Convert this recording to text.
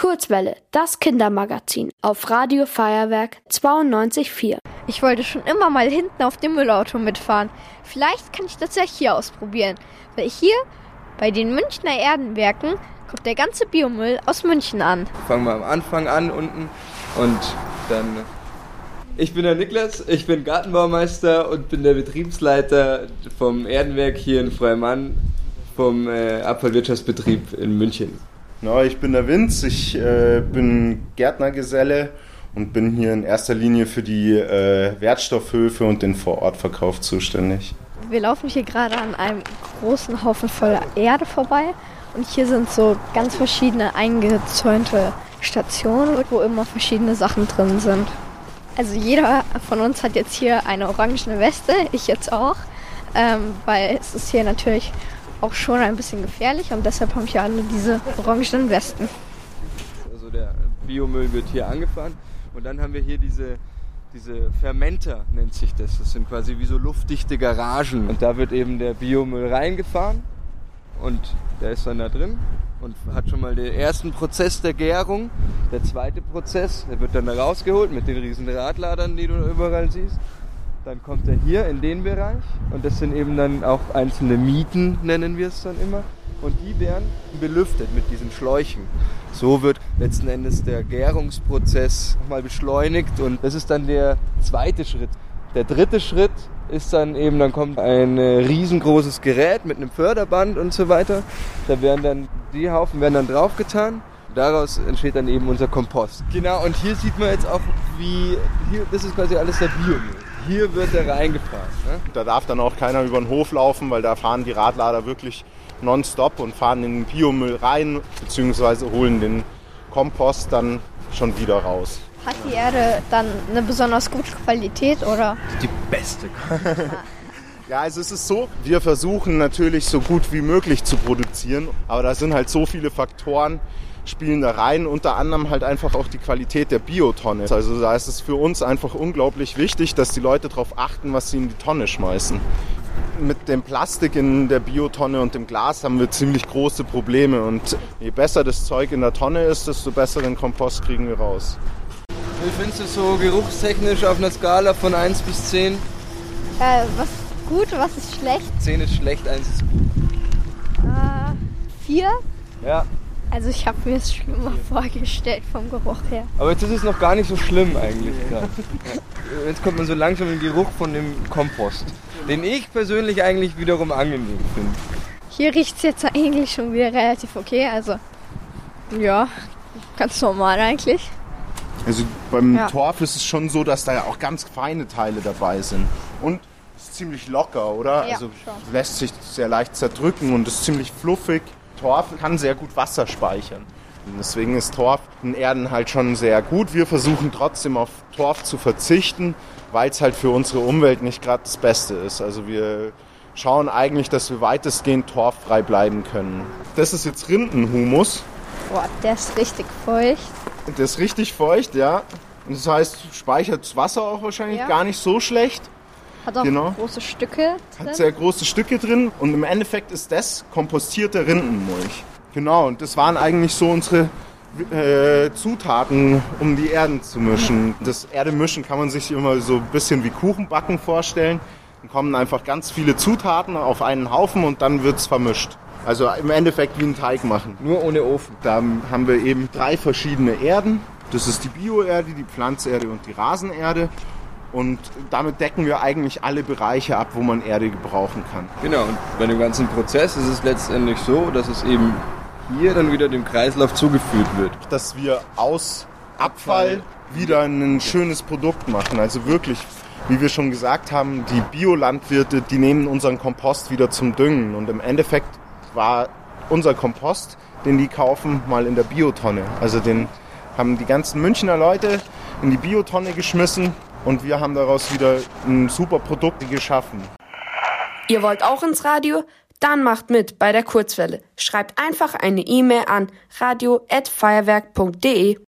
Kurzwelle, das Kindermagazin auf Radio Feuerwerk 92.4. Ich wollte schon immer mal hinten auf dem Müllauto mitfahren. Vielleicht kann ich das ja hier ausprobieren. Weil hier bei den Münchner Erdenwerken kommt der ganze Biomüll aus München an. Fangen wir am Anfang an unten und dann. Ich bin der Niklas, ich bin Gartenbaumeister und bin der Betriebsleiter vom Erdenwerk hier in Freimann vom äh, Abfallwirtschaftsbetrieb in München. No, ich bin der Vince, ich äh, bin Gärtnergeselle und bin hier in erster Linie für die äh, Wertstoffhöfe und den Vorortverkauf zuständig. Wir laufen hier gerade an einem großen Haufen voller Erde vorbei und hier sind so ganz verschiedene eingezäunte Stationen, wo immer verschiedene Sachen drin sind. Also jeder von uns hat jetzt hier eine orangene Weste, ich jetzt auch, ähm, weil es ist hier natürlich auch schon ein bisschen gefährlich und deshalb haben hier alle diese orangenen Westen. Also der Biomüll wird hier angefahren und dann haben wir hier diese, diese Fermenter, nennt sich das. Das sind quasi wie so luftdichte Garagen und da wird eben der Biomüll reingefahren und der ist dann da drin und hat schon mal den ersten Prozess der Gärung. Der zweite Prozess, der wird dann da rausgeholt mit den riesen Radladern, die du überall siehst. Dann kommt er hier in den Bereich und das sind eben dann auch einzelne Mieten, nennen wir es dann immer. Und die werden belüftet mit diesen Schläuchen. So wird letzten Endes der Gärungsprozess nochmal beschleunigt und das ist dann der zweite Schritt. Der dritte Schritt ist dann eben, dann kommt ein äh, riesengroßes Gerät mit einem Förderband und so weiter. Da werden dann, die Haufen werden dann draufgetan. Daraus entsteht dann eben unser Kompost. Genau, und hier sieht man jetzt auch, wie, hier, das ist quasi alles der Biomüll. Hier wird er reingefahren. Ne? Da darf dann auch keiner über den Hof laufen, weil da fahren die Radlader wirklich nonstop und fahren in den Biomüll rein, beziehungsweise holen den Kompost dann schon wieder raus. Hat die Erde dann eine besonders gute Qualität oder? Die beste. Ja, also es ist so, wir versuchen natürlich so gut wie möglich zu produzieren, aber da sind halt so viele Faktoren, spielen da rein, unter anderem halt einfach auch die Qualität der Biotonne. Also da ist es für uns einfach unglaublich wichtig, dass die Leute darauf achten, was sie in die Tonne schmeißen. Mit dem Plastik in der Biotonne und dem Glas haben wir ziemlich große Probleme und je besser das Zeug in der Tonne ist, desto besseren Kompost kriegen wir raus. Wie findest du so geruchstechnisch auf einer Skala von 1 bis 10? Äh, was ist gut, was ist schlecht? 10 ist schlecht, 1 ist gut. Äh, vier? Ja, Also ich habe mir es schlimmer vorgestellt vom Geruch her. aber jetzt ist es noch gar nicht so schlimm eigentlich. Ja. Jetzt kommt man so langsam in den Geruch von dem Kompost, den ich persönlich eigentlich wiederum angenehm finde. Hier riecht es jetzt eigentlich schon wieder relativ okay. Also ja, ganz normal eigentlich. Also beim Ja. Torf ist es schon so, dass da ja auch ganz feine Teile dabei sind. Und es ist ziemlich locker, oder? Ja, also schon. lässt sich sehr leicht zerdrücken und ist ziemlich fluffig. Torf kann sehr gut Wasser speichern. Deswegen ist Torf in Erden halt schon sehr gut. Wir versuchen trotzdem auf Torf zu verzichten, weil es halt für unsere Umwelt nicht gerade das Beste ist. Also wir schauen eigentlich, dass wir weitestgehend torffrei bleiben können. Das ist jetzt Rindenhumus. Boah, der ist richtig feucht. Das ist richtig feucht, ja. Und das heißt, speichert das Wasser auch wahrscheinlich Ja. gar nicht so schlecht. Hat auch Genau. große Stücke drin. Hat sehr große Stücke drin und im Endeffekt ist das kompostierte Rindenmulch. Genau, und das waren eigentlich so unsere äh, Zutaten, um die Erden zu mischen. Das Erdemischen kann man sich immer so ein bisschen wie Kuchenbacken vorstellen. Dann kommen einfach ganz viele Zutaten auf einen Haufen und dann wird's vermischt. Also im Endeffekt wie einen Teig machen. Nur ohne Ofen. Da haben wir eben drei verschiedene Erden. Das ist die Bioerde, die Pflanzerde und die Rasenerde. Und damit decken wir eigentlich alle Bereiche ab, wo man Erde gebrauchen kann. Genau, und bei dem ganzen Prozess ist es letztendlich so, dass es eben hier dann wieder dem Kreislauf zugeführt wird. Dass wir aus Abfall wieder ein schönes Produkt machen. Also wirklich, wie wir schon gesagt haben, die Biolandwirte, die nehmen unseren Kompost wieder zum Düngen. Und im Endeffekt war unser Kompost, den die kaufen, mal in der Biotonne. Also den haben die ganzen Münchner Leute in die Biotonne geschmissen und wir haben daraus wieder ein super Produkt geschaffen. Ihr wollt auch ins Radio? Dann macht mit bei der Kurzwelle. Schreibt einfach eine E-Mail an radio@feuerwerk.de.